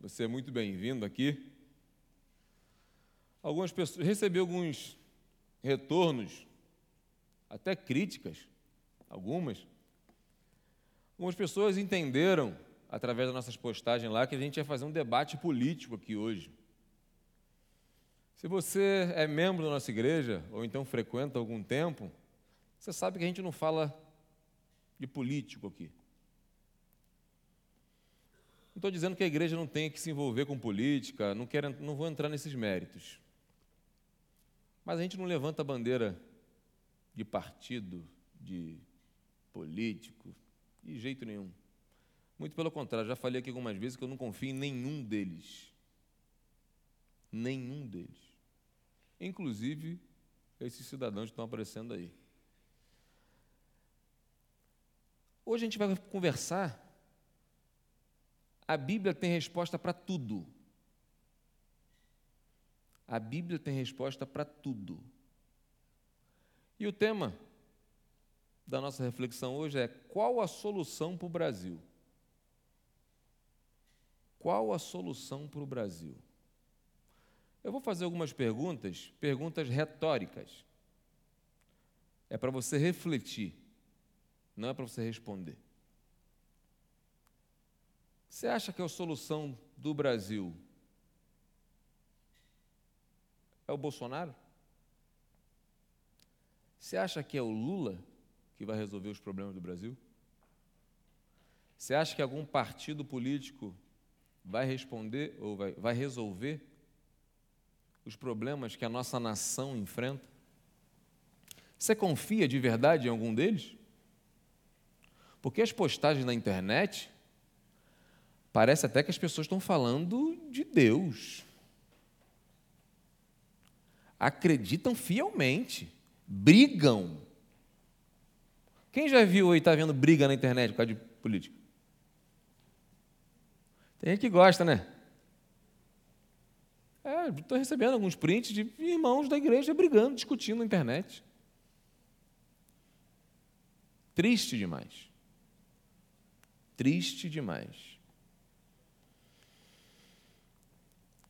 você é muito bem-vindo aqui. Algumas pessoas recebi alguns retornos, até críticas, algumas. Algumas pessoas entenderam através das nossas postagens lá que a gente ia fazer um debate político aqui hoje. Se você é membro da nossa igreja ou então frequenta algum tempo, você sabe que a gente não fala de político aqui. Não estou dizendo que a igreja não tenha que se envolver com política, não, quero, não vou entrar nesses méritos. Mas a gente não levanta a bandeira de partido, de político, de jeito nenhum. Muito pelo contrário, já falei aqui algumas vezes que eu não confio em nenhum deles. Nenhum deles. Inclusive esses cidadãos que estão aparecendo aí. Hoje a gente vai conversar a Bíblia tem resposta para tudo. A Bíblia tem resposta para tudo. E o tema da nossa reflexão hoje é: qual a solução para o Brasil? Qual a solução para o Brasil? Eu vou fazer algumas perguntas, perguntas retóricas. É para você refletir, não é para você responder. Você acha que a solução do Brasil é o Bolsonaro? Você acha que é o Lula que vai resolver os problemas do Brasil? Você acha que algum partido político vai responder ou vai, vai resolver os problemas que a nossa nação enfrenta? Você confia de verdade em algum deles? Porque as postagens na internet Parece até que as pessoas estão falando de Deus. Acreditam fielmente, brigam. Quem já viu e está vendo briga na internet por causa de política? Tem gente que gosta, né? É, estou recebendo alguns prints de irmãos da igreja brigando, discutindo na internet. Triste demais. Triste demais.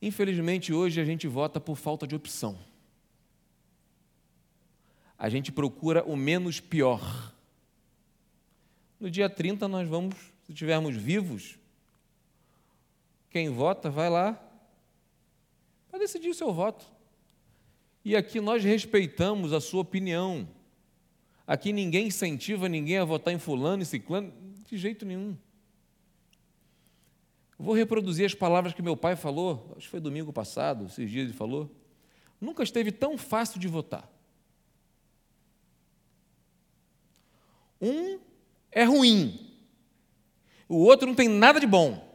Infelizmente, hoje a gente vota por falta de opção. A gente procura o menos pior. No dia 30, nós vamos, se estivermos vivos, quem vota vai lá para decidir o seu voto. E aqui nós respeitamos a sua opinião. Aqui ninguém incentiva ninguém a votar em fulano e ciclano, de jeito nenhum. Vou reproduzir as palavras que meu pai falou, acho que foi domingo passado, esses dias ele falou. Nunca esteve tão fácil de votar. Um é ruim, o outro não tem nada de bom.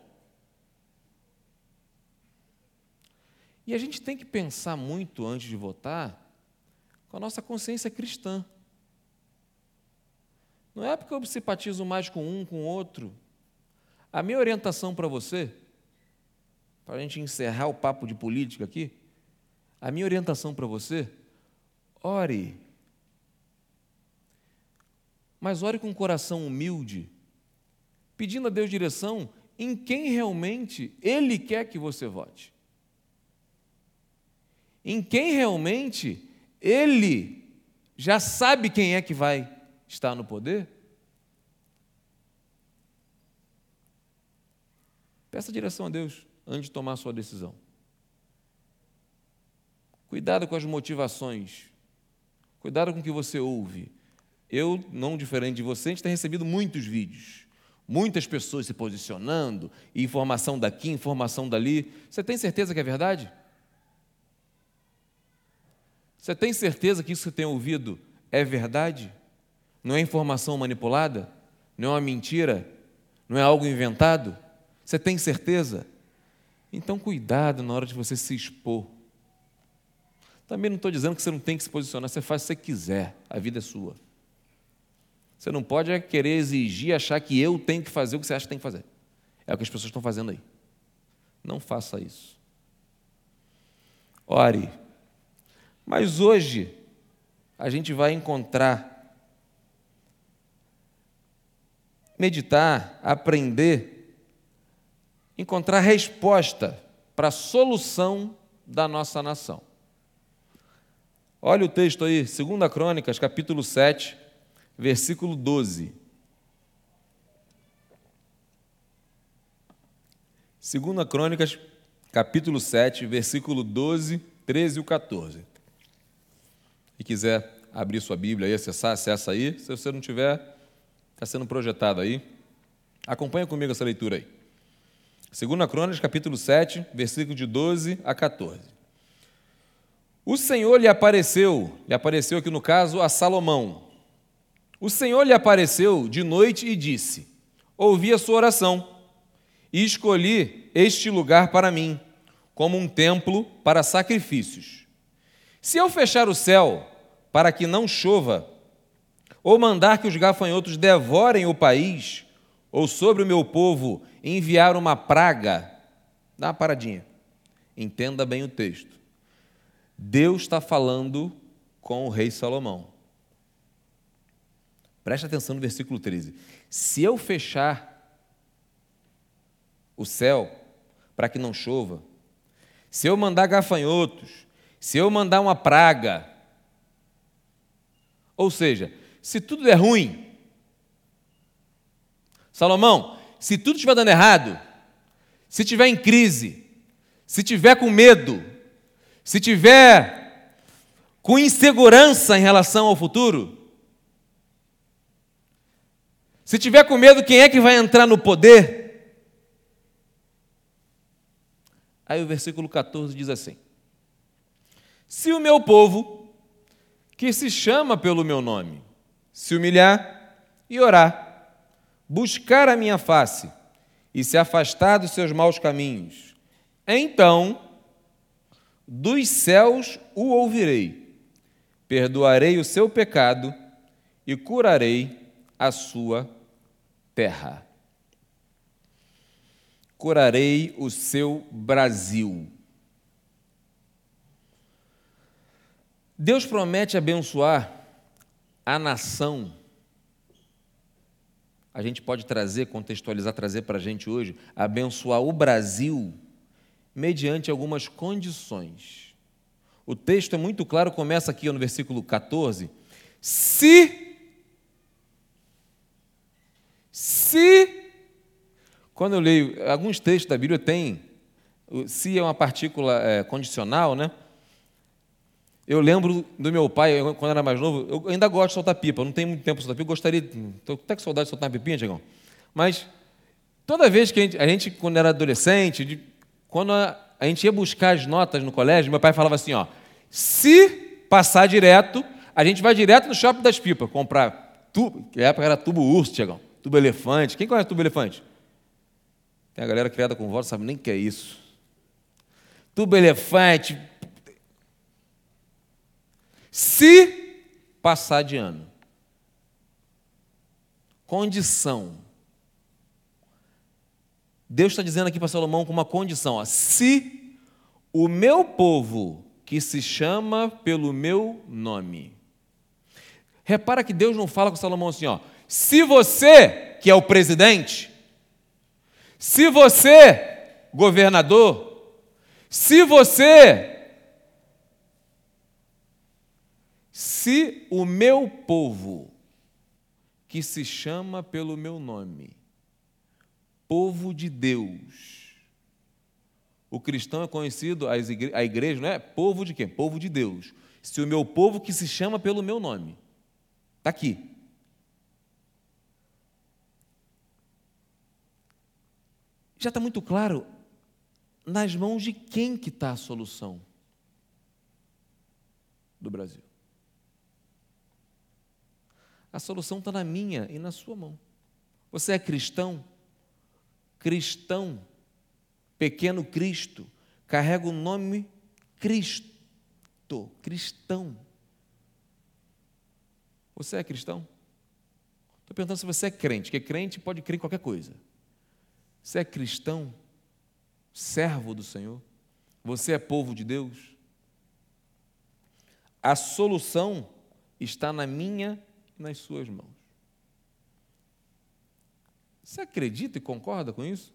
E a gente tem que pensar muito antes de votar com a nossa consciência cristã. Não é porque eu simpatizo mais com um, com o outro, a minha orientação para você, para a gente encerrar o papo de política aqui, a minha orientação para você, ore. Mas ore com um coração humilde, pedindo a Deus direção em quem realmente Ele quer que você vote. Em quem realmente Ele já sabe quem é que vai estar no poder Peça direção a Deus antes de tomar sua decisão. Cuidado com as motivações. Cuidado com o que você ouve. Eu, não diferente de você, a gente tem recebido muitos vídeos. Muitas pessoas se posicionando, informação daqui, informação dali. Você tem certeza que é verdade? Você tem certeza que isso que você tem ouvido é verdade? Não é informação manipulada? Não é uma mentira? Não é algo inventado? Você tem certeza? Então, cuidado na hora de você se expor. Também não estou dizendo que você não tem que se posicionar, você faz o que você quiser, a vida é sua. Você não pode é querer exigir, achar que eu tenho que fazer o que você acha que tem que fazer. É o que as pessoas estão fazendo aí. Não faça isso. Ore. Mas hoje, a gente vai encontrar, meditar, aprender encontrar resposta para a solução da nossa nação. Olha o texto aí, 2 Crônicas, capítulo 7, versículo 12. 2 Crônicas, capítulo 7, versículo 12, 13 e 14. E quiser abrir sua Bíblia e acessar, acessa aí. Se você não tiver, está sendo projetado aí. Acompanha comigo essa leitura aí. 2 Crônicas, capítulo 7, versículo de 12 a 14. O Senhor lhe apareceu, lhe apareceu aqui no caso a Salomão. O Senhor lhe apareceu de noite e disse: Ouvi a sua oração e escolhi este lugar para mim, como um templo para sacrifícios. Se eu fechar o céu para que não chova, ou mandar que os gafanhotos devorem o país, ou sobre o meu povo enviar uma praga, dá uma paradinha. Entenda bem o texto. Deus está falando com o rei Salomão. Preste atenção no versículo 13. Se eu fechar o céu para que não chova, se eu mandar gafanhotos, se eu mandar uma praga, ou seja, se tudo é ruim, Salomão, se tudo estiver dando errado, se estiver em crise, se estiver com medo, se estiver com insegurança em relação ao futuro, se tiver com medo, quem é que vai entrar no poder? Aí o versículo 14 diz assim: Se o meu povo, que se chama pelo meu nome, se humilhar e orar, buscar a minha face e se afastar dos seus maus caminhos, então dos céus o ouvirei, perdoarei o seu pecado e curarei a sua terra. Curarei o seu Brasil. Deus promete abençoar a nação. A gente pode trazer, contextualizar, trazer para a gente hoje, abençoar o Brasil mediante algumas condições. O texto é muito claro, começa aqui no versículo 14. Se, se, quando eu leio, alguns textos da Bíblia tem, se é uma partícula é, condicional, né? Eu lembro do meu pai, quando era mais novo, eu ainda gosto de soltar pipa, não tenho muito tempo para soltar pipa, eu gostaria, estou até com saudade de soltar uma pipinha, Tiagão. Mas toda vez que a gente, a gente quando era adolescente, de, quando a, a, gente ia buscar as notas no colégio, meu pai falava assim: ó, se passar direto, a gente vai direto no shopping das pipas, comprar tubo, que na época era tubo urso, Tiagão, tubo elefante. Quem conhece tubo elefante? Tem a galera criada com voz, sabe nem o que é isso. Tubo elefante, se passar de ano. Condição. Deus está dizendo aqui para Salomão com uma condição: ó, se o meu povo, que se chama pelo meu nome. Repara que Deus não fala com Salomão assim, ó. Se você, que é o presidente, se você, governador, se você, Se o meu povo, que se chama pelo meu nome, povo de Deus, o cristão é conhecido, a igreja, não é? Povo de quem? Povo de Deus. Se o meu povo que se chama pelo meu nome, está aqui. Já está muito claro nas mãos de quem que está a solução do Brasil. A solução está na minha e na sua mão. Você é cristão? Cristão, pequeno Cristo, carrega o nome Cristo, cristão. Você é cristão? Estou perguntando se você é crente, porque crente pode crer em qualquer coisa. Você é cristão, servo do Senhor? Você é povo de Deus? A solução está na minha nas suas mãos. Você acredita e concorda com isso?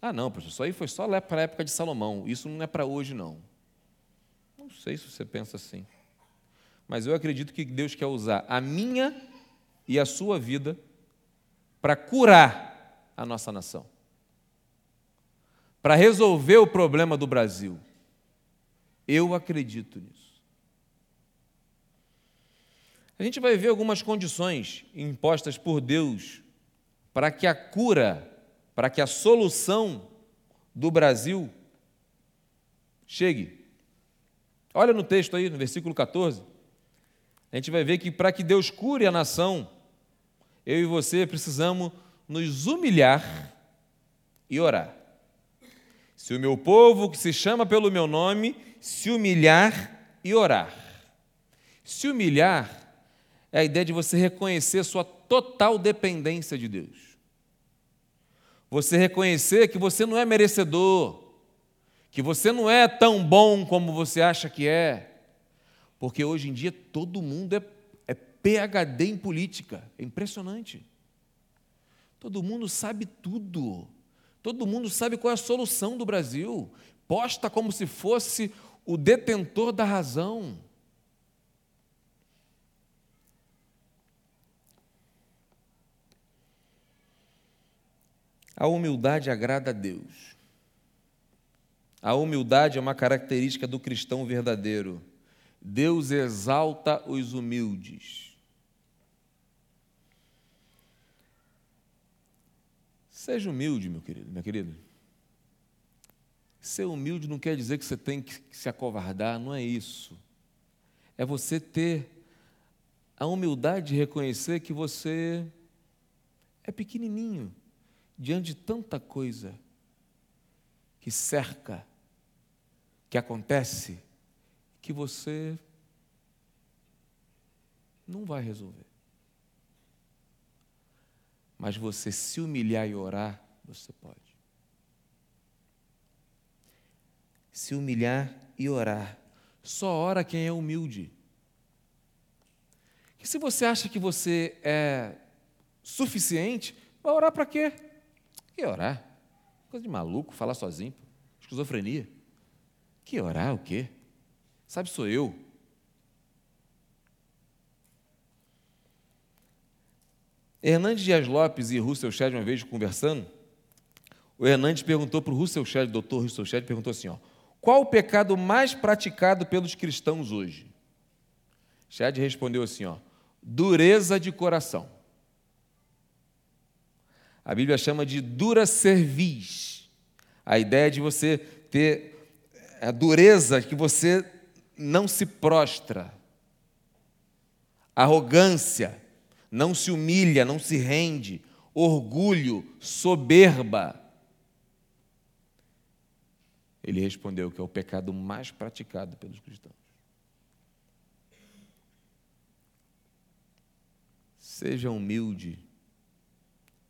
Ah, não, professor, isso aí foi só para a época de Salomão, isso não é para hoje, não. Não sei se você pensa assim. Mas eu acredito que Deus quer usar a minha e a sua vida para curar a nossa nação, para resolver o problema do Brasil. Eu acredito nisso. A gente vai ver algumas condições impostas por Deus para que a cura, para que a solução do Brasil chegue. Olha no texto aí, no versículo 14. A gente vai ver que para que Deus cure a nação, eu e você precisamos nos humilhar e orar. Se o meu povo, que se chama pelo meu nome, se humilhar e orar. Se humilhar é a ideia de você reconhecer sua total dependência de Deus. Você reconhecer que você não é merecedor, que você não é tão bom como você acha que é, porque hoje em dia todo mundo é, é PhD em política, é impressionante. Todo mundo sabe tudo, todo mundo sabe qual é a solução do Brasil, posta como se fosse o detentor da razão. A humildade agrada a Deus. A humildade é uma característica do cristão verdadeiro. Deus exalta os humildes. Seja humilde, meu querido, minha querida. Ser humilde não quer dizer que você tem que se acovardar, não é isso. É você ter a humildade de reconhecer que você é pequenininho diante de tanta coisa que cerca, que acontece, que você não vai resolver. Mas você se humilhar e orar, você pode. Se humilhar e orar. Só ora quem é humilde. Que se você acha que você é suficiente, vai orar para quê? Que orar? Coisa de maluco, falar sozinho. Esquizofrenia. Que orar o quê? Sabe, sou eu. Hernandes Dias Lopes e Russell Shedd, uma vez conversando, o Hernandes perguntou para o Russell Shedd, doutor Russell Shedd, perguntou assim, ó, qual o pecado mais praticado pelos cristãos hoje? Shedd respondeu assim, ó, dureza de coração. A Bíblia chama de dura cerviz. A ideia de você ter a dureza que você não se prostra. Arrogância, não se humilha, não se rende. Orgulho, soberba. Ele respondeu que é o pecado mais praticado pelos cristãos. Seja humilde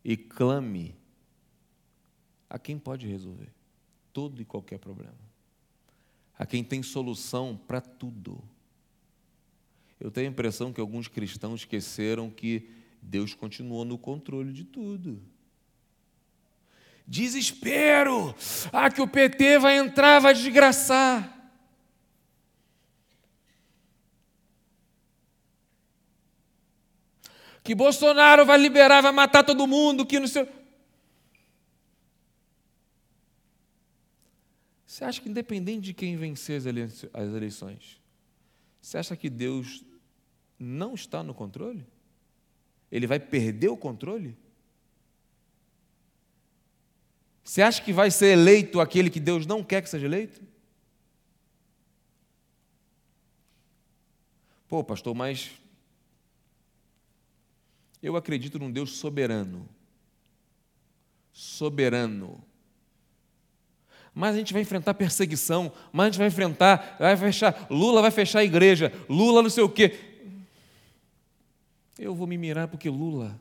e clame a quem pode resolver todo e qualquer problema, a quem tem solução para tudo. Eu tenho a impressão que alguns cristãos esqueceram que Deus continuou no controle de tudo. Desespero! Ah, que o PT vai entrar, vai desgraçar. Que Bolsonaro vai liberar, vai matar todo mundo, que não sei. Você acha que, independente de quem vencer as eleições, você acha que Deus não está no controle? Ele vai perder o controle? Você acha que vai ser eleito aquele que Deus não quer que seja eleito? Pô, pastor, mas eu acredito num Deus soberano. Soberano. Mas a gente vai enfrentar perseguição, mas a gente vai enfrentar, vai fechar, Lula vai fechar a igreja, Lula não sei o quê. Eu vou me mirar porque Lula.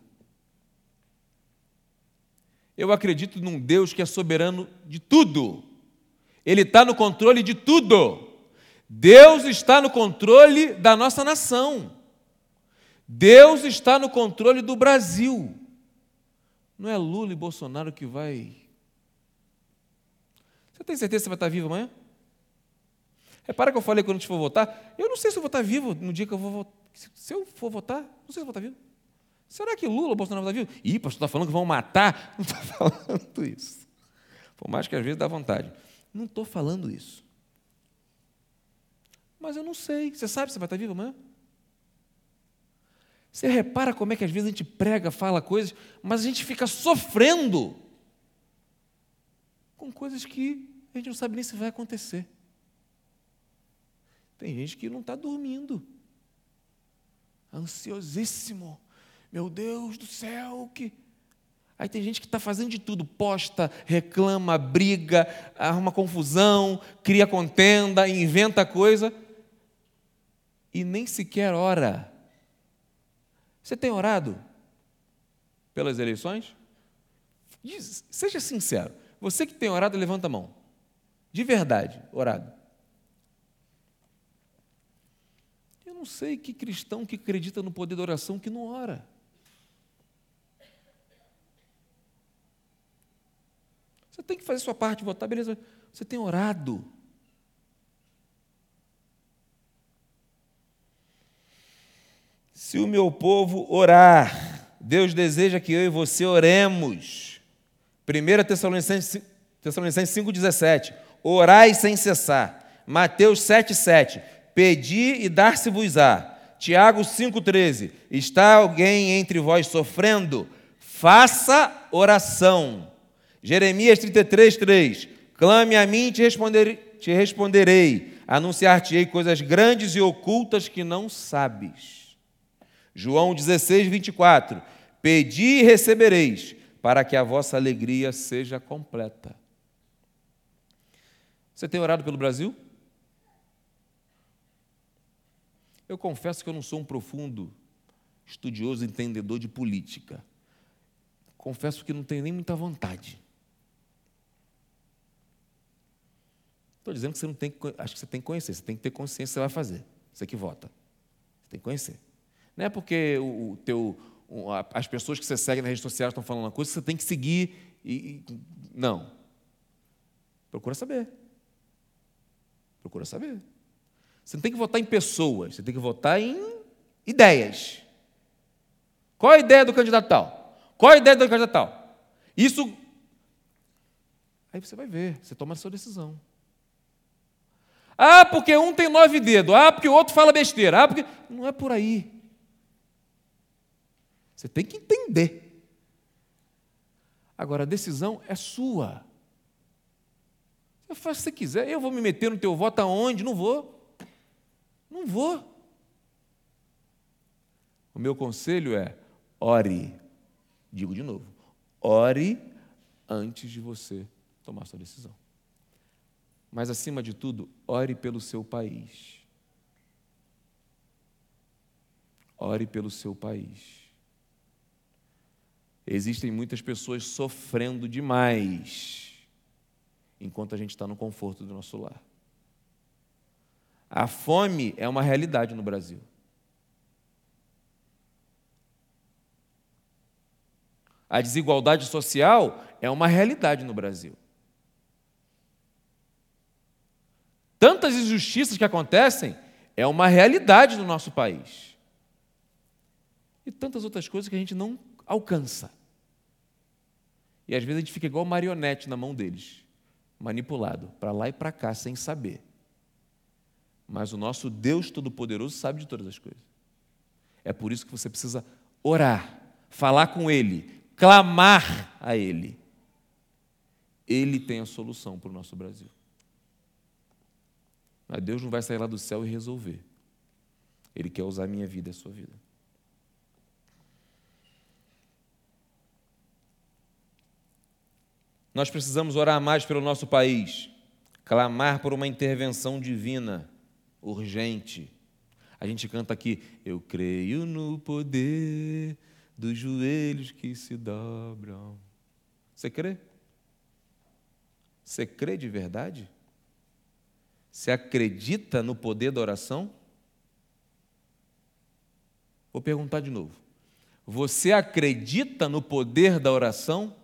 Eu acredito num Deus que é soberano de tudo. Ele está no controle de tudo. Deus está no controle da nossa nação. Deus está no controle do Brasil. Não é Lula e Bolsonaro que vai Você tem certeza que você vai estar vivo amanhã? Repara que eu falei quando a gente for votar, eu não sei se eu vou estar vivo no dia que eu vou votar. Se eu for votar, não sei se eu vou estar vivo. Será que Lula ou Bolsonaro vai estar vivo? Ih, pastor, está falando que vão matar. Não estou falando isso. Por mais que às vezes dá vontade. Não estou falando isso. Mas eu não sei. Você sabe se vai estar vivo amanhã? Você repara como é que às vezes a gente prega, fala coisas, mas a gente fica sofrendo com coisas que a gente não sabe nem se vai acontecer. Tem gente que não está dormindo, ansiosíssimo. Meu Deus do céu, que. Aí tem gente que está fazendo de tudo, posta, reclama, briga, arruma confusão, cria contenda, inventa coisa e nem sequer ora. Você tem orado pelas eleições? Diz, seja sincero. Você que tem orado, levanta a mão. De verdade, orado. não sei que cristão que acredita no poder da oração que não ora. Você tem que fazer sua parte, votar, beleza. Você tem orado. Se o meu povo orar, Deus deseja que eu e você oremos. 1 Tessalonicenses, Tessalonicenses 5,17. Orai sem cessar. Mateus 7,7 Pedi e dar-se-vos-á. Tiago 5,13. Está alguém entre vós sofrendo? Faça oração. Jeremias 33, 3. Clame a mim e te, responder, te responderei. Anunciar-te-ei coisas grandes e ocultas que não sabes. João 16, 24. Pedi e recebereis, para que a vossa alegria seja completa. Você tem orado pelo Brasil? Eu confesso que eu não sou um profundo estudioso, entendedor de política. Confesso que não tenho nem muita vontade. Estou dizendo que você não tem que, acho que você tem que conhecer, você tem que ter consciência você vai fazer. Você que vota. Você tem que conhecer. Não é porque o, o teu, as pessoas que você segue nas redes sociais estão falando uma coisa, você tem que seguir e, e não. Procura saber. Procura saber. Você não tem que votar em pessoas, você tem que votar em ideias. Qual a ideia do candidato tal? Qual a ideia do candidato tal? Isso. Aí você vai ver, você toma a sua decisão. Ah, porque um tem nove dedos. Ah, porque o outro fala besteira. Ah, porque. Não é por aí. Você tem que entender. Agora, a decisão é sua. Você faz o que você quiser. Eu vou me meter no teu voto aonde? Não vou. Não vou. O meu conselho é: ore. Digo de novo: ore antes de você tomar sua decisão. Mas, acima de tudo, ore pelo seu país. Ore pelo seu país. Existem muitas pessoas sofrendo demais enquanto a gente está no conforto do nosso lar. A fome é uma realidade no Brasil. A desigualdade social é uma realidade no Brasil. Tantas injustiças que acontecem é uma realidade no nosso país. E tantas outras coisas que a gente não alcança. E às vezes a gente fica igual marionete na mão deles, manipulado para lá e para cá sem saber. Mas o nosso Deus Todo-Poderoso sabe de todas as coisas. É por isso que você precisa orar, falar com Ele, clamar a Ele. Ele tem a solução para o nosso Brasil. Mas Deus não vai sair lá do céu e resolver. Ele quer usar a minha vida e a sua vida. Nós precisamos orar mais pelo nosso país, clamar por uma intervenção divina urgente. A gente canta aqui, eu creio no poder dos joelhos que se dobram. Você crê? Você crê de verdade? Você acredita no poder da oração? Vou perguntar de novo. Você acredita no poder da oração?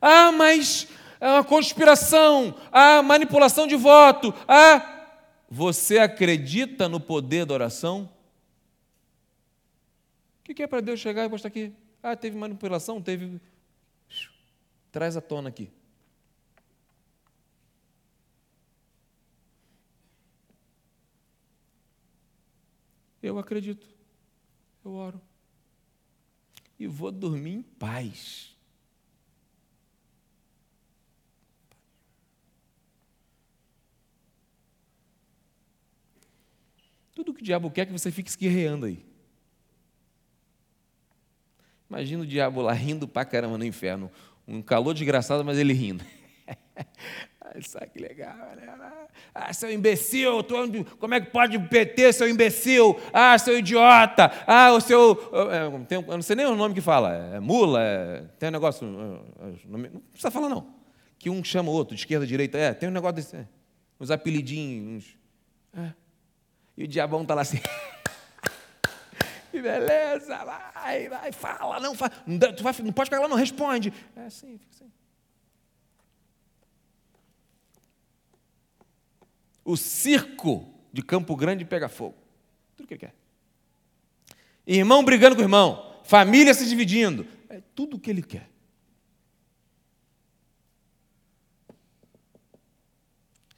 Ah, mas é uma conspiração, há manipulação de voto, há. Você acredita no poder da oração? O que é para Deus chegar e mostrar aqui? Ah, teve manipulação, teve. Traz a tona aqui. Eu acredito. Eu oro. E vou dormir em paz. Tudo que o diabo quer é que você fique esguerreando aí. Imagina o diabo lá rindo pra caramba no inferno. Um calor desgraçado, mas ele rindo. Sabe que legal, né? Ah, seu imbecil, tu, como é que pode PT, seu imbecil? Ah, seu idiota! Ah, o seu. É, tem, eu não sei nem o nome que fala. É mula, é, tem um negócio. Não precisa falar, não. Que um chama o outro, de esquerda, direita. É, tem um negócio desse. É, uns apelidinhos. É. E o diabão está lá assim. que beleza, vai, vai, fala, não, fala. Tu vai, não pode pegar lá, não responde. É assim, fica assim. O circo de Campo Grande pega fogo. Tudo que ele quer. Irmão brigando com irmão, família se dividindo. É tudo o que ele quer.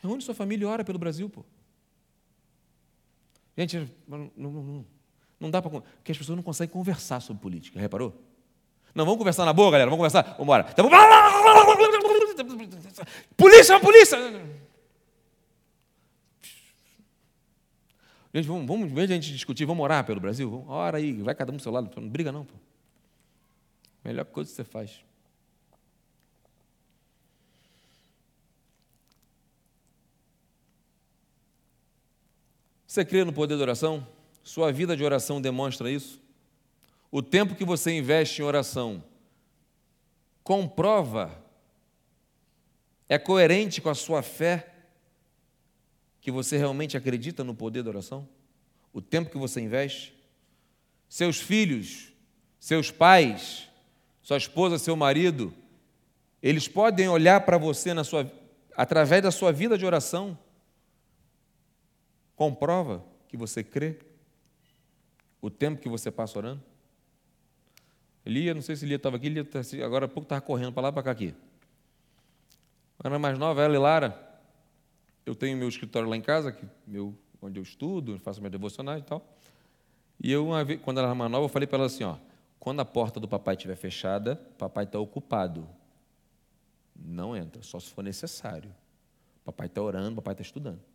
Reúne sua família e ora pelo Brasil, pô. Gente, não, não, não, dá para. Porque as pessoas não conseguem conversar sobre política, reparou? Não, vamos conversar na boa, galera, vamos conversar? Vamos embora. Então, polícia, polícia! Gente, vamos, vamos, em vez a gente discutir, vamos orar pelo Brasil? Vamos, ora aí, vai cada um do seu lado, não briga não. Pô. Melhor coisa que você faz. Você crê no poder da oração? Sua vida de oração demonstra isso? O tempo que você investe em oração comprova, é coerente com a sua fé que você realmente acredita no poder da oração? O tempo que você investe? Seus filhos, seus pais, sua esposa, seu marido, eles podem olhar para você na sua, através da sua vida de oração. Comprova que você crê o tempo que você passa orando. Elia, não sei se Elia estava aqui, Elia tá agora há pouco estava correndo para lá para cá aqui. Era mais nova, ela e Lara. Eu tenho meu escritório lá em casa, que meu, onde eu estudo, faço minha devocional e tal. E eu, vez, quando ela era mais nova, eu falei para ela assim: ó, quando a porta do papai estiver fechada, papai está ocupado. Não entra, só se for necessário. Papai está orando, papai está estudando.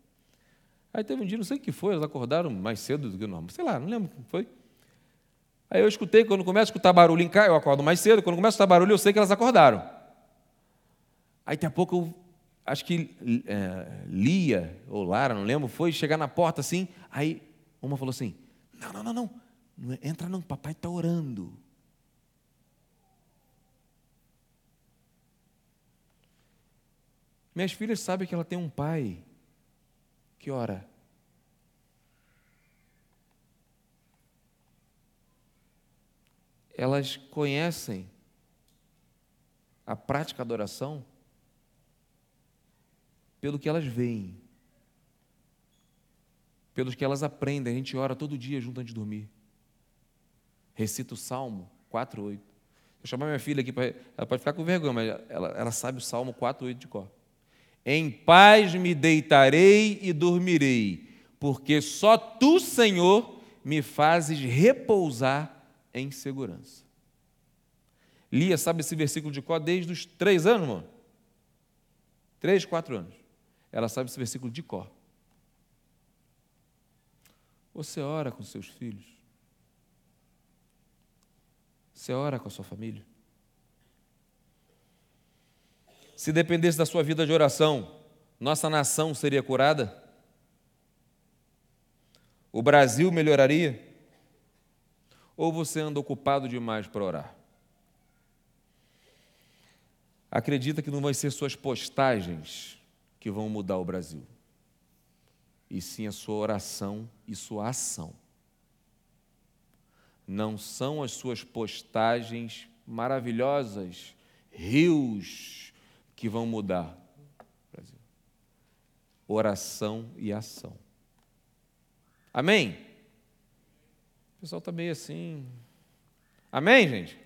Aí teve um dia, não sei o que foi, elas acordaram mais cedo do que normal. Sei lá, não lembro o que foi. Aí eu escutei, quando começa a escutar barulho em casa, eu acordo mais cedo, quando começa a escutar barulho, eu sei que elas acordaram. Aí daqui a pouco eu acho que é, Lia ou Lara, não lembro, foi chegar na porta assim, aí uma falou assim: Não, não, não, não, não é, entra não, papai está orando. Minhas filhas sabem que ela tem um pai que ora. Elas conhecem a prática da oração pelo que elas veem, pelos que elas aprendem. A gente ora todo dia junto antes de dormir. Recita o Salmo 4,8. Eu chamar minha filha aqui, para, ela pode ficar com vergonha, mas ela, ela sabe o Salmo 4,8 de cor. Em paz me deitarei e dormirei, porque só tu, Senhor, me fazes repousar em segurança. Lia sabe esse versículo de cor desde os três anos, mano? Três, quatro anos. Ela sabe esse versículo de cor. Você ora com seus filhos? Você ora com a sua família? Se dependesse da sua vida de oração, nossa nação seria curada? O Brasil melhoraria? Ou você anda ocupado demais para orar? Acredita que não vai ser suas postagens que vão mudar o Brasil, e sim a sua oração e sua ação. Não são as suas postagens maravilhosas, rios, que vão mudar Brasil. Oração e ação. Amém? O pessoal está meio assim. Amém, gente?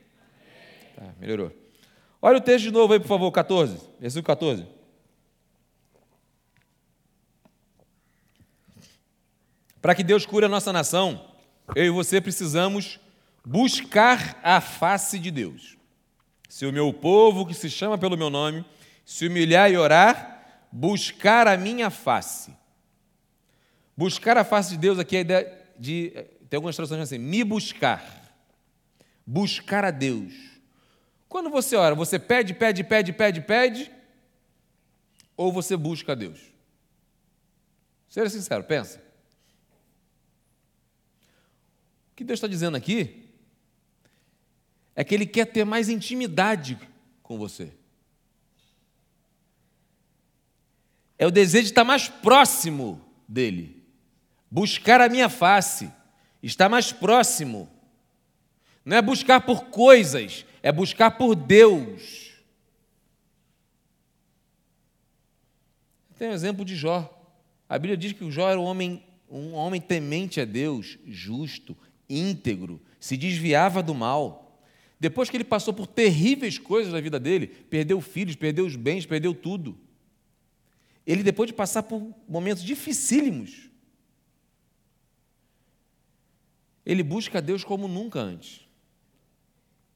Amém. Tá, melhorou. Olha o texto de novo aí, por favor, 14, versículo 14. Para que Deus cure a nossa nação, eu e você precisamos buscar a face de Deus. Se o meu povo, que se chama pelo meu nome, se humilhar e orar, buscar a minha face. Buscar a face de Deus aqui é a ideia de. Tem algumas traduções assim, me buscar. Buscar a Deus. Quando você ora, você pede, pede, pede, pede, pede, ou você busca a Deus? Seja sincero, pensa. O que Deus está dizendo aqui é que Ele quer ter mais intimidade com você. É o desejo de estar mais próximo dEle, buscar a minha face, estar mais próximo. Não é buscar por coisas, é buscar por Deus. Tem o um exemplo de Jó. A Bíblia diz que o Jó era um homem, um homem temente a Deus, justo, íntegro, se desviava do mal. Depois que ele passou por terríveis coisas na vida dele, perdeu filhos, perdeu os bens, perdeu tudo. Ele, depois de passar por momentos dificílimos, ele busca a Deus como nunca antes.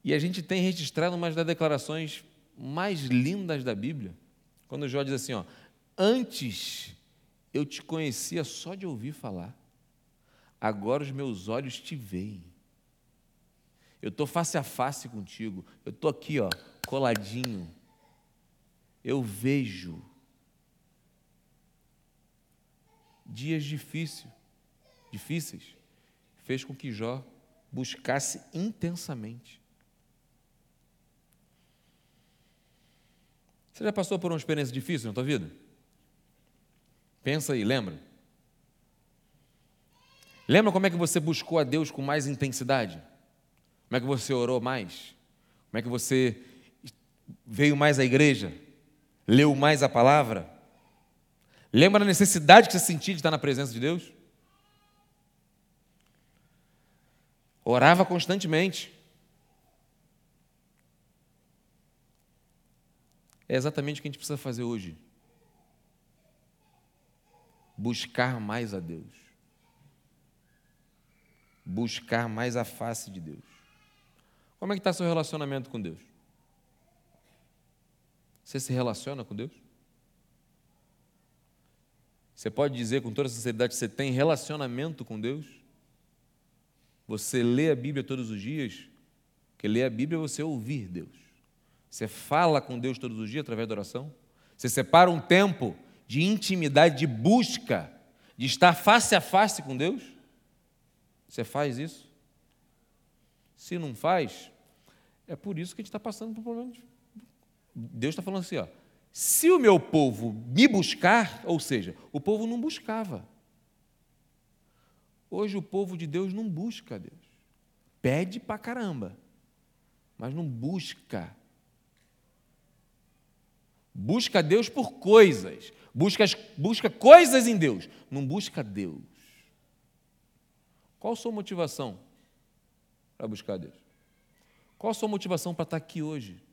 E a gente tem registrado uma das declarações mais lindas da Bíblia, quando Jó diz assim: ó, Antes eu te conhecia só de ouvir falar, agora os meus olhos te veem. Eu estou face a face contigo, eu estou aqui, ó, coladinho. Eu vejo dias difíceis, difíceis, fez com que Jó buscasse intensamente. Você já passou por uma experiência difícil na tua vida? Pensa aí, lembra? Lembra como é que você buscou a Deus com mais intensidade? Como é que você orou mais? Como é que você veio mais à igreja? Leu mais a palavra? Lembra da necessidade que você sentia de estar na presença de Deus? Orava constantemente. É exatamente o que a gente precisa fazer hoje. Buscar mais a Deus. Buscar mais a face de Deus. Como é que está seu relacionamento com Deus? Você se relaciona com Deus? Você pode dizer com toda sinceridade que você tem relacionamento com Deus? Você lê a Bíblia todos os dias? Porque ler a Bíblia é você ouvir Deus. Você fala com Deus todos os dias através da oração? Você separa um tempo de intimidade, de busca, de estar face a face com Deus? Você faz isso? Se não faz, é por isso que a gente está passando por problemas. Deus está falando assim, ó, se o meu povo me buscar, ou seja, o povo não buscava. Hoje o povo de Deus não busca Deus. Pede para caramba, mas não busca. Busca Deus por coisas. Busca, busca coisas em Deus. Não busca Deus. Qual a sua motivação para buscar Deus? Qual a sua motivação para estar aqui hoje?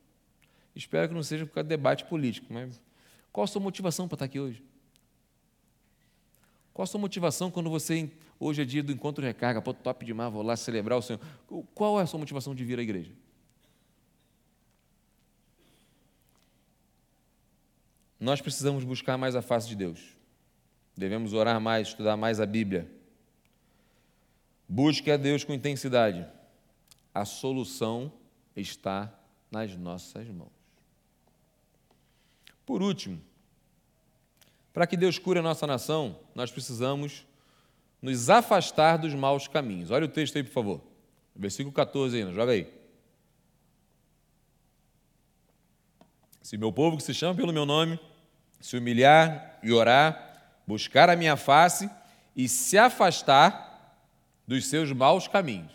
Espero que não seja por causa de debate político, mas qual a sua motivação para estar aqui hoje? Qual a sua motivação quando você, hoje é dia do encontro recarga, pô, top demais, vou lá celebrar o Senhor. Qual é a sua motivação de vir à igreja? Nós precisamos buscar mais a face de Deus. Devemos orar mais, estudar mais a Bíblia. Busque a Deus com intensidade. A solução está nas nossas mãos. Por último, para que Deus cure a nossa nação, nós precisamos nos afastar dos maus caminhos. Olha o texto aí, por favor. Versículo 14 ainda, joga aí. Se meu povo que se chama pelo meu nome se humilhar e orar, buscar a minha face e se afastar dos seus maus caminhos.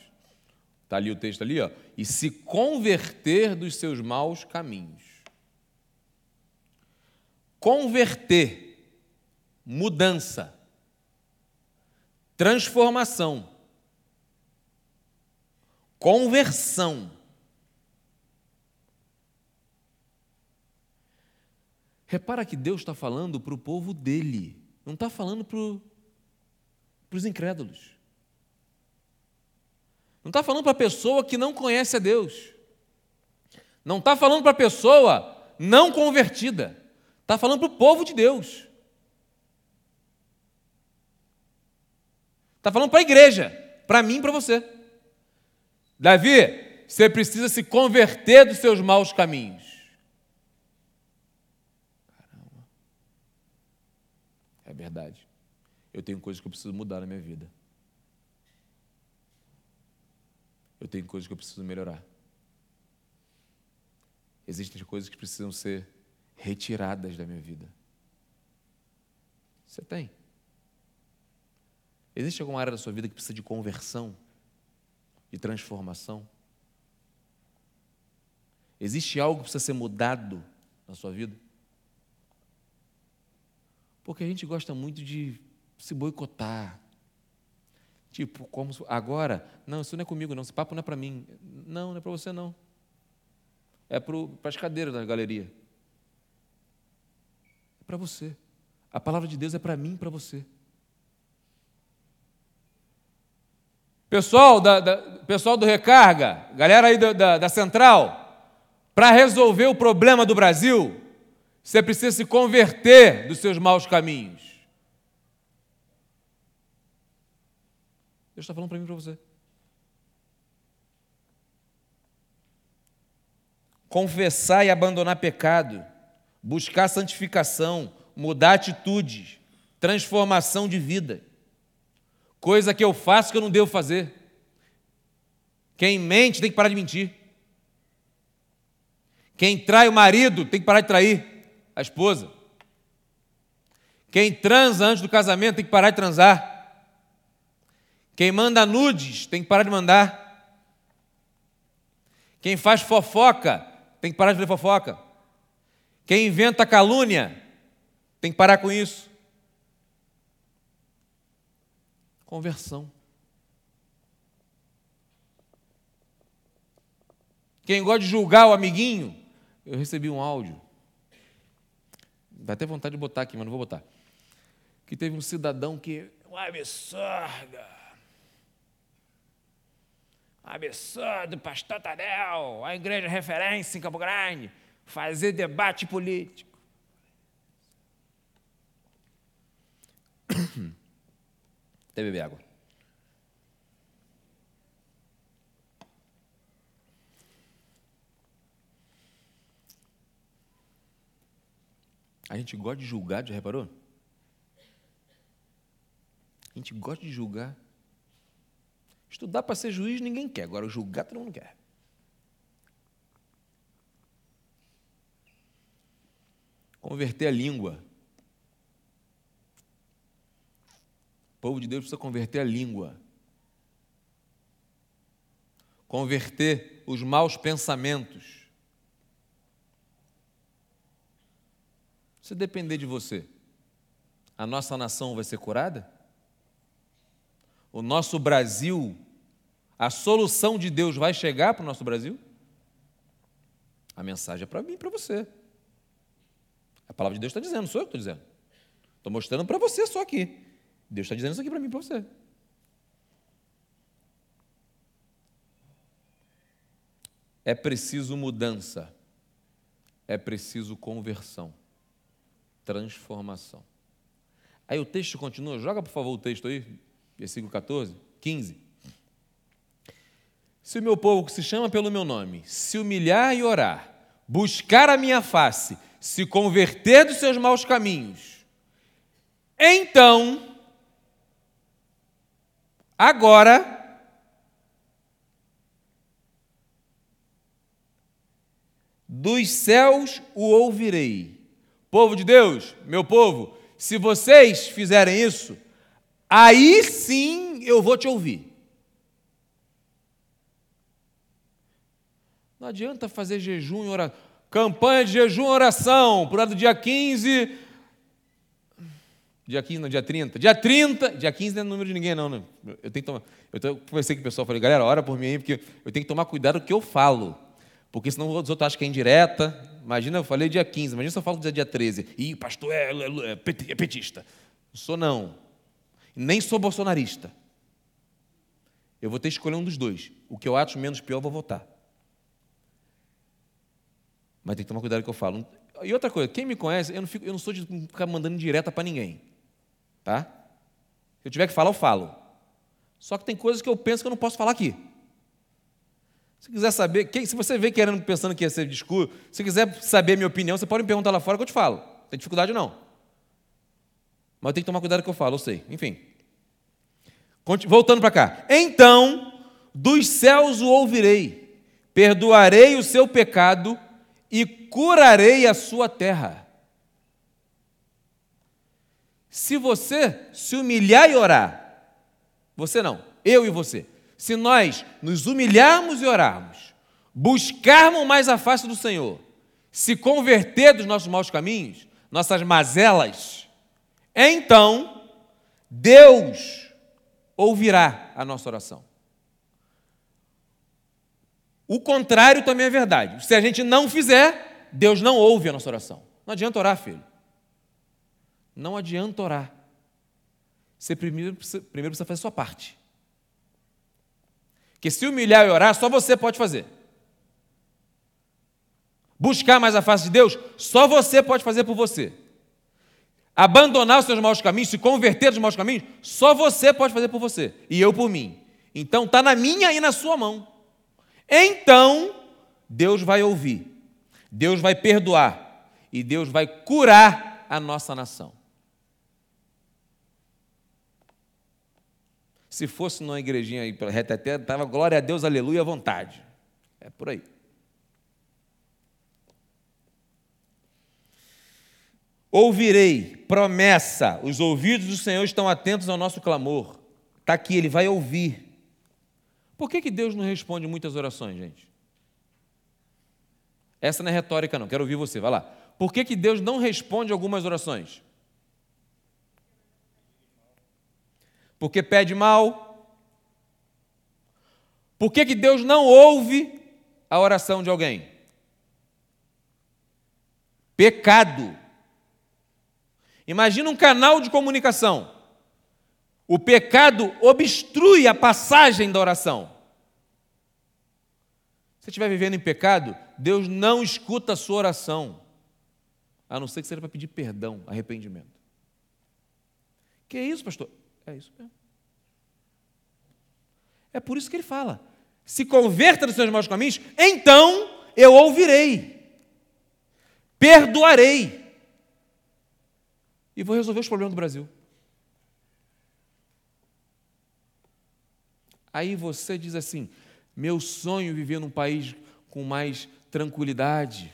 Está ali o texto ali, ó. E se converter dos seus maus caminhos. Converter, mudança, transformação, conversão. Repara que Deus está falando para o povo dele, não está falando para os incrédulos. Não está falando para a pessoa que não conhece a Deus. Não está falando para a pessoa não convertida. Está falando para o povo de Deus. Está falando para a igreja, para mim e para você. Davi, você precisa se converter dos seus maus caminhos. Caramba. É verdade. Eu tenho coisas que eu preciso mudar na minha vida. Eu tenho coisas que eu preciso melhorar. Existem coisas que precisam ser retiradas da minha vida. Você tem. Existe alguma área da sua vida que precisa de conversão, de transformação? Existe algo que precisa ser mudado na sua vida? Porque a gente gosta muito de se boicotar. Tipo, como agora, não, isso não é comigo, não, esse papo não é para mim. Não, não é para você, não. É para as cadeiras da galeria. Para você. A palavra de Deus é para mim e para você. Pessoal, da, da, pessoal do Recarga, galera aí da, da, da Central, para resolver o problema do Brasil, você precisa se converter dos seus maus caminhos. Deus está falando para mim e para você. Confessar e abandonar pecado, buscar santificação, mudar atitudes, transformação de vida. Coisa que eu faço que eu não devo fazer. Quem mente tem que parar de mentir. Quem trai o marido tem que parar de trair a esposa. Quem transa antes do casamento tem que parar de transar. Quem manda nudes tem que parar de mandar. Quem faz fofoca tem que parar de fazer fofoca. Quem inventa calúnia tem que parar com isso. Conversão. Quem gosta de julgar o amiguinho, eu recebi um áudio. Dá até vontade de botar aqui, mas não vou botar. Que teve um cidadão que. Um absurdo! Absurdo, pastor Tadel, a igreja referência em Campo Grande, fazer debate político. Até beber água. A gente gosta de julgar, já reparou? A gente gosta de julgar. Estudar para ser juiz ninguém quer, agora julgar todo mundo quer. Converter a língua. O povo de Deus precisa converter a língua. Converter os maus pensamentos. Se depender de você, a nossa nação vai ser curada? O nosso Brasil, a solução de Deus vai chegar para o nosso Brasil? A mensagem é para mim e para você. Palavra de Deus está dizendo, sou eu que estou dizendo. Estou mostrando para você só aqui. Deus está dizendo isso aqui para mim para você. É preciso mudança. É preciso conversão. Transformação. Aí o texto continua. Joga, por favor, o texto aí. Versículo 14, 15. Se o meu povo que se chama pelo meu nome se humilhar e orar, buscar a minha face, se converter dos seus maus caminhos, então Agora, dos céus o ouvirei. Povo de Deus, meu povo, se vocês fizerem isso, aí sim eu vou te ouvir. Não adianta fazer jejum e orar. Campanha de jejum e oração, por do dia 15. Dia 15, não, dia 30. Dia 30, dia 15 não é número de ninguém, não. Né? Eu tenho que tomar. Eu conversei com o pessoal, falei, galera, ora por mim aí, porque eu tenho que tomar cuidado o que eu falo. Porque senão os outros acham que é indireta. Imagina, eu falei dia 15, imagina se eu falo dia 13. Ih, pastor é, é, é, é petista. Não sou não. Nem sou bolsonarista. Eu vou ter que escolher um dos dois. O que eu acho menos pior, eu vou votar. Mas tem que tomar cuidado com o que eu falo. E outra coisa, quem me conhece, eu não, fico, eu não sou de ficar mandando direta para ninguém. Tá? Se eu tiver que falar, eu falo. Só que tem coisas que eu penso que eu não posso falar aqui. Se quiser saber, quem, se você vê querendo, pensando que ia ser discurso, se quiser saber a minha opinião, você pode me perguntar lá fora que eu te falo. Não tem dificuldade não. Mas eu tenho que tomar cuidado com o que eu falo, eu sei. Enfim. Voltando para cá. Então, dos céus o ouvirei, perdoarei o seu pecado e curarei a sua terra. Se você se humilhar e orar, você não, eu e você, se nós nos humilharmos e orarmos, buscarmos mais a face do Senhor, se converter dos nossos maus caminhos, nossas mazelas, então Deus ouvirá a nossa oração. O contrário também é verdade. Se a gente não fizer, Deus não ouve a nossa oração. Não adianta orar, filho. Não adianta orar. Você primeiro, primeiro precisa fazer a sua parte. Que se humilhar e orar, só você pode fazer. Buscar mais a face de Deus, só você pode fazer por você. Abandonar os seus maus caminhos, se converter dos maus caminhos, só você pode fazer por você. E eu por mim. Então está na minha e na sua mão. Então, Deus vai ouvir, Deus vai perdoar e Deus vai curar a nossa nação. Se fosse numa igrejinha aí pela reteté, estava glória a Deus, aleluia, à vontade. É por aí. Ouvirei, promessa, os ouvidos do Senhor estão atentos ao nosso clamor. Está aqui, ele vai ouvir. Por que, que Deus não responde muitas orações, gente? Essa não é retórica, não, quero ouvir você, vai lá. Por que, que Deus não responde algumas orações? Porque pede mal. Por que, que Deus não ouve a oração de alguém? Pecado. Imagina um canal de comunicação. O pecado obstrui a passagem da oração. Se estiver vivendo em pecado, Deus não escuta a sua oração, a não ser que seja para pedir perdão, arrependimento. Que é isso, pastor? É isso mesmo. É por isso que ele fala: se converta dos seus maus caminhos, então eu ouvirei, perdoarei e vou resolver os problemas do Brasil. Aí você diz assim: meu sonho é viver num país com mais tranquilidade.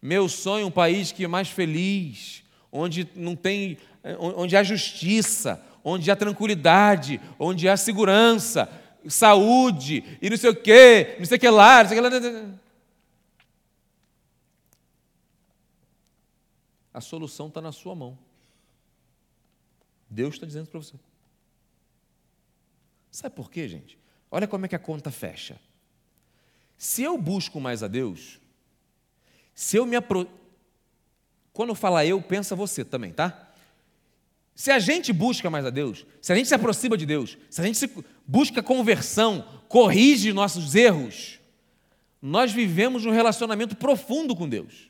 Meu sonho é um país que é mais feliz, onde não tem, onde há justiça, onde há tranquilidade, onde há segurança, saúde e não sei o quê, não sei o que lá, não sei o que lá. A solução está na sua mão. Deus está dizendo para você. Sabe por quê, gente? Olha como é que a conta fecha. Se eu busco mais a Deus, se eu me apro... Quando fala eu, pensa você também, tá? Se a gente busca mais a Deus, se a gente se aproxima de Deus, se a gente busca conversão, corrige nossos erros, nós vivemos um relacionamento profundo com Deus.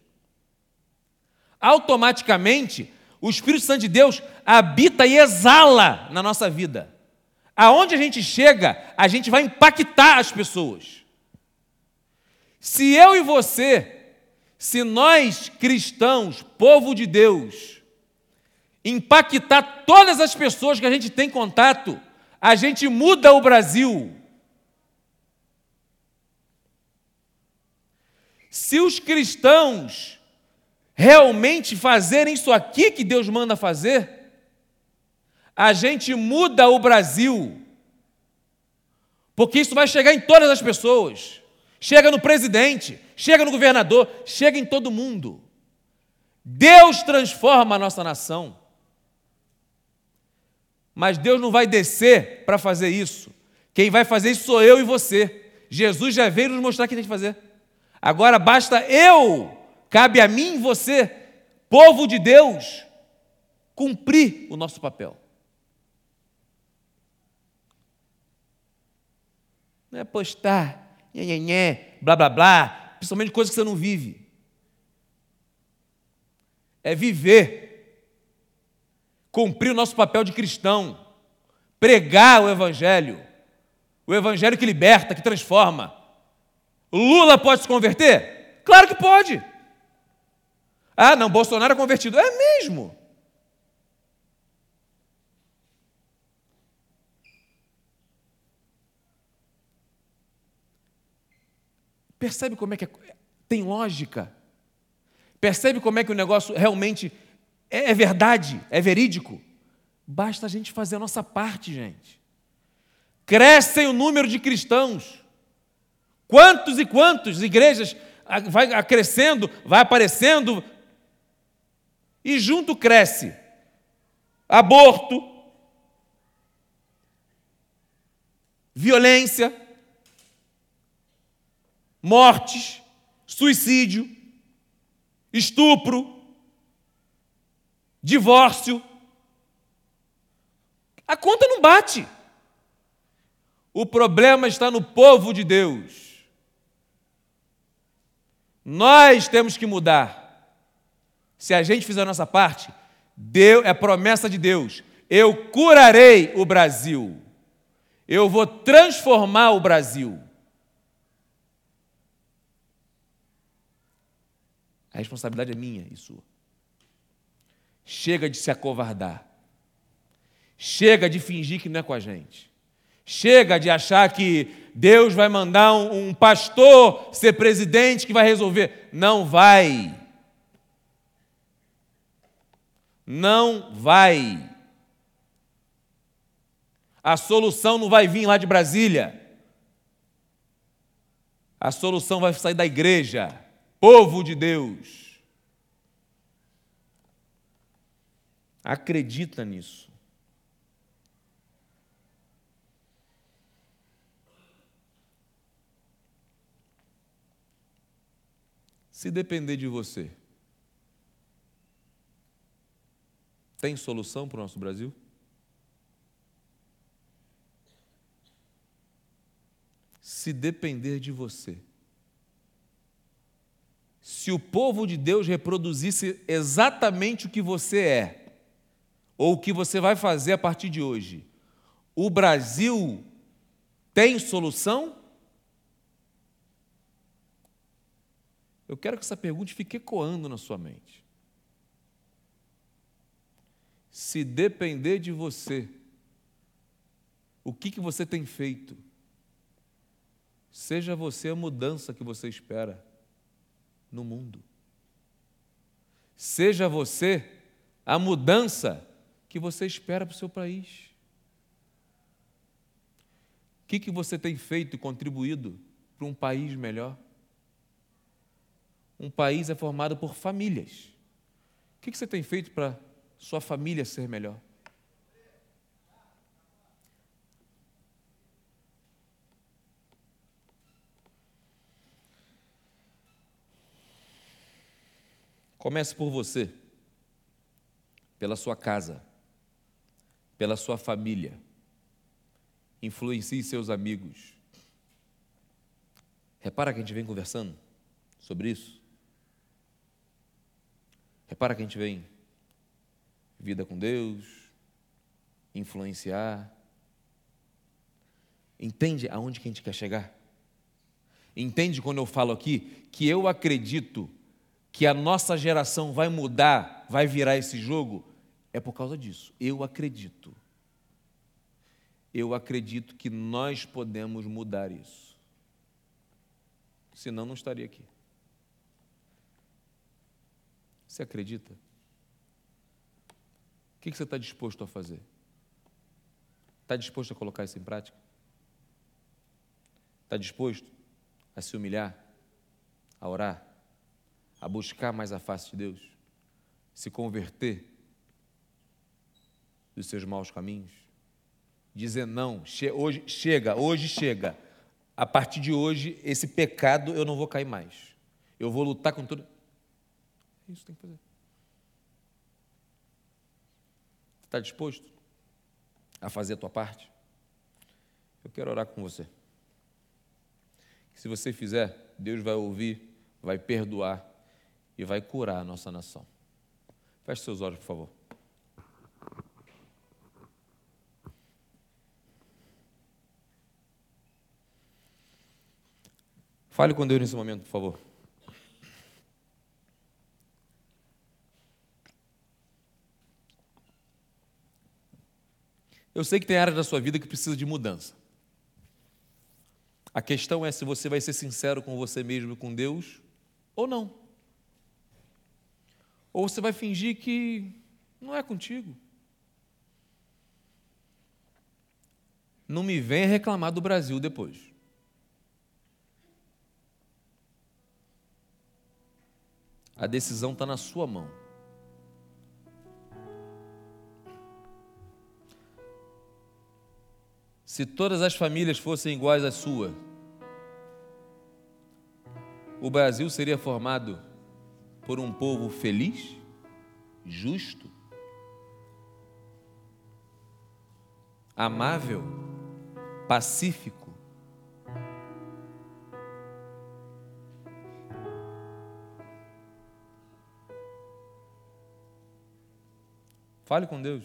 Automaticamente, o Espírito Santo de Deus habita e exala na nossa vida. Aonde a gente chega, a gente vai impactar as pessoas. Se eu e você, se nós cristãos, povo de Deus, impactar todas as pessoas que a gente tem contato, a gente muda o Brasil. Se os cristãos realmente fazerem isso aqui que Deus manda fazer, a gente muda o Brasil. Porque isso vai chegar em todas as pessoas. chega no presidente, chega no governador, chega em todo mundo. Deus transforma a nossa nação. Mas Deus não vai descer para fazer isso. Quem vai fazer isso sou eu e você. Jesus já veio nos mostrar o que tem que fazer. Agora basta eu, cabe a mim e você, povo de Deus, cumprir o nosso papel. Não é postar, nhê, nhê, blá, blá, blá, principalmente coisas que você não vive. É viver, cumprir o nosso papel de cristão, pregar o Evangelho, o Evangelho que liberta, que transforma. Lula pode se converter? Claro que pode. Ah, não, Bolsonaro é convertido. É mesmo. Percebe como é que é, tem lógica? Percebe como é que o negócio realmente é, é verdade, é verídico? Basta a gente fazer a nossa parte, gente. Crescem o número de cristãos. Quantos e quantos igrejas vai crescendo, vai aparecendo, e junto cresce aborto, violência, mortes, suicídio, estupro, divórcio. A conta não bate. O problema está no povo de Deus. Nós temos que mudar. Se a gente fizer a nossa parte, Deus, é promessa de Deus. Eu curarei o Brasil. Eu vou transformar o Brasil. A responsabilidade é minha e sua. Chega de se acovardar. Chega de fingir que não é com a gente. Chega de achar que Deus vai mandar um, um pastor ser presidente que vai resolver. Não vai. Não vai. A solução não vai vir lá de Brasília. A solução vai sair da igreja povo de Deus. Acredita nisso. Se depender de você, tem solução para o nosso Brasil? Se depender de você, se o povo de Deus reproduzisse exatamente o que você é, ou o que você vai fazer a partir de hoje, o Brasil tem solução? Eu quero que essa pergunta fique ecoando na sua mente. Se depender de você, o que, que você tem feito? Seja você a mudança que você espera no mundo. Seja você a mudança que você espera para o seu país. O que, que você tem feito e contribuído para um país melhor? Um país é formado por famílias. O que, que você tem feito para sua família ser melhor? Comece por você, pela sua casa, pela sua família. Influencie seus amigos. Repara que a gente vem conversando sobre isso. Repara que a gente vem vida com Deus, influenciar. Entende aonde que a gente quer chegar? Entende quando eu falo aqui que eu acredito que a nossa geração vai mudar, vai virar esse jogo, é por causa disso. Eu acredito. Eu acredito que nós podemos mudar isso. Senão, não estaria aqui. Você acredita? O que você está disposto a fazer? Está disposto a colocar isso em prática? Está disposto a se humilhar, a orar, a buscar mais a face de Deus, se converter dos seus maus caminhos, dizer não, che hoje chega, hoje chega. A partir de hoje, esse pecado eu não vou cair mais. Eu vou lutar com tudo. É isso tem que fazer. Está disposto a fazer a tua parte? Eu quero orar com você. Se você fizer, Deus vai ouvir, vai perdoar e vai curar a nossa nação. Feche seus olhos, por favor. Fale com Deus nesse momento, por favor. Eu sei que tem áreas da sua vida que precisa de mudança. A questão é se você vai ser sincero com você mesmo e com Deus ou não. Ou você vai fingir que não é contigo. Não me venha reclamar do Brasil depois. A decisão está na sua mão. Se todas as famílias fossem iguais à sua, o Brasil seria formado por um povo feliz, justo, amável, pacífico. Fale com Deus.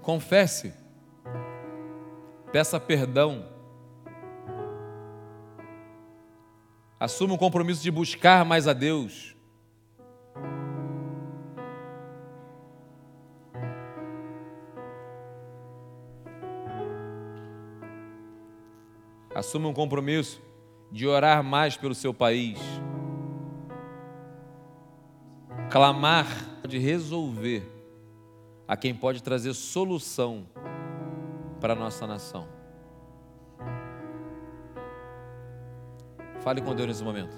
Confesse. Peça perdão. Assuma o compromisso de buscar mais a Deus. Assuma um compromisso de orar mais pelo seu país. Clamar de resolver a quem pode trazer solução para a nossa nação. Fale com Deus nesse momento.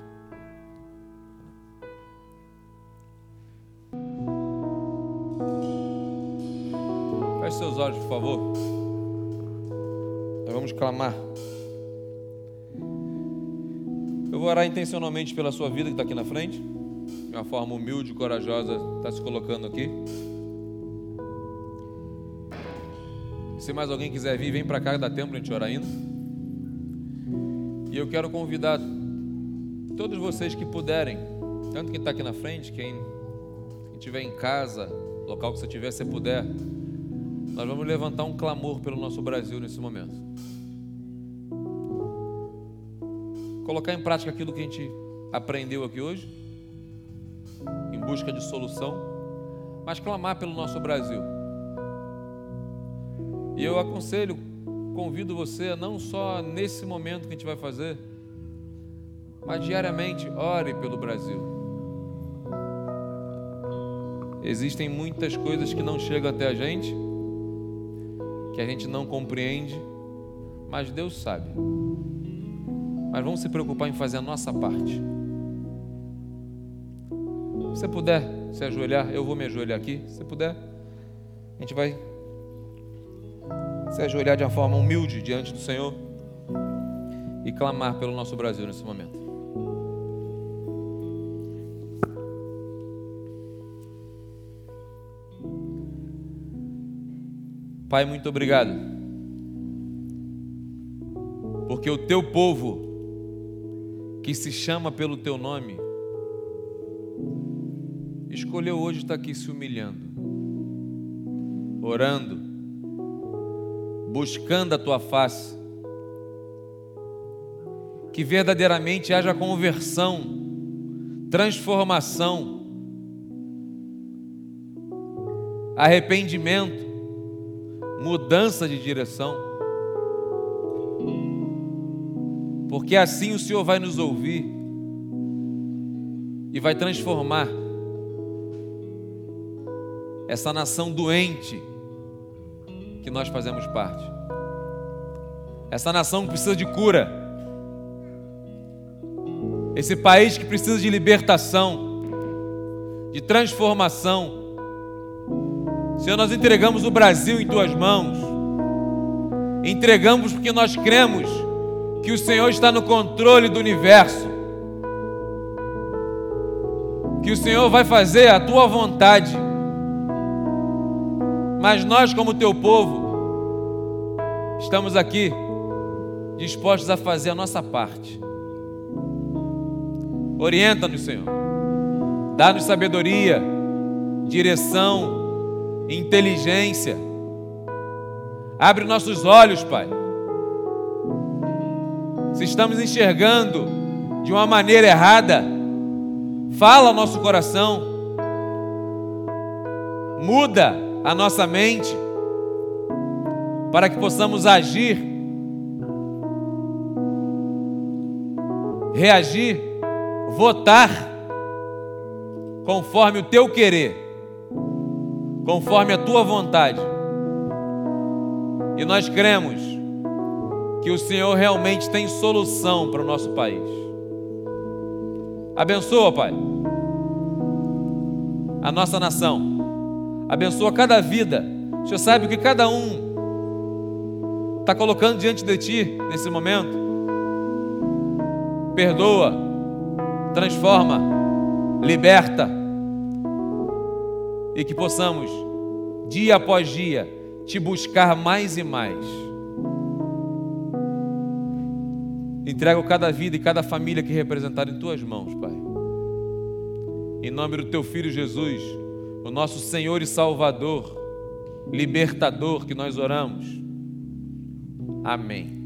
Feche seus olhos, por favor. Nós vamos clamar. Eu vou orar intencionalmente pela sua vida que está aqui na frente. De uma forma humilde e corajosa, está se colocando aqui. Se mais alguém quiser vir, vem para cá, dá tempo para a gente orar ainda. E eu quero convidar todos vocês que puderem, tanto quem está aqui na frente, quem estiver em casa, local que você estiver, se puder, nós vamos levantar um clamor pelo nosso Brasil nesse momento. Colocar em prática aquilo que a gente aprendeu aqui hoje, em busca de solução, mas clamar pelo nosso Brasil. E eu aconselho, convido você não só nesse momento que a gente vai fazer, mas diariamente ore pelo Brasil. Existem muitas coisas que não chegam até a gente, que a gente não compreende, mas Deus sabe. Mas vamos se preocupar em fazer a nossa parte. Se você puder se ajoelhar, eu vou me ajoelhar aqui. Se puder, a gente vai se ajoelhar de uma forma humilde diante do Senhor e clamar pelo nosso Brasil nesse momento. Pai, muito obrigado, porque o teu povo, que se chama pelo teu nome, escolheu hoje estar aqui se humilhando, orando, buscando a tua face. Que verdadeiramente haja conversão, transformação, arrependimento, mudança de direção. Porque assim o Senhor vai nos ouvir e vai transformar essa nação doente que nós fazemos parte. Essa nação precisa de cura, Esse país que precisa de libertação, de transformação. Senhor, nós entregamos o Brasil em tuas mãos. Entregamos porque nós cremos que o Senhor está no controle do universo. Que o Senhor vai fazer a tua vontade. Mas nós, como teu povo, estamos aqui dispostos a fazer a nossa parte. Orienta-nos, Senhor. Dá-nos sabedoria, direção, inteligência. Abre nossos olhos, Pai. Se estamos enxergando de uma maneira errada, fala ao nosso coração. Muda a nossa mente para que possamos agir, reagir, votar conforme o teu querer, conforme a tua vontade. E nós cremos que o Senhor realmente tem solução para o nosso país. Abençoa, Pai, a nossa nação abençoa cada vida. O Senhor sabe o que cada um está colocando diante de Ti nesse momento. Perdoa, transforma, liberta e que possamos, dia após dia, Te buscar mais e mais. Entrego cada vida e cada família que representar em Tuas mãos, Pai. Em nome do Teu Filho Jesus o nosso Senhor e Salvador, libertador que nós oramos. Amém.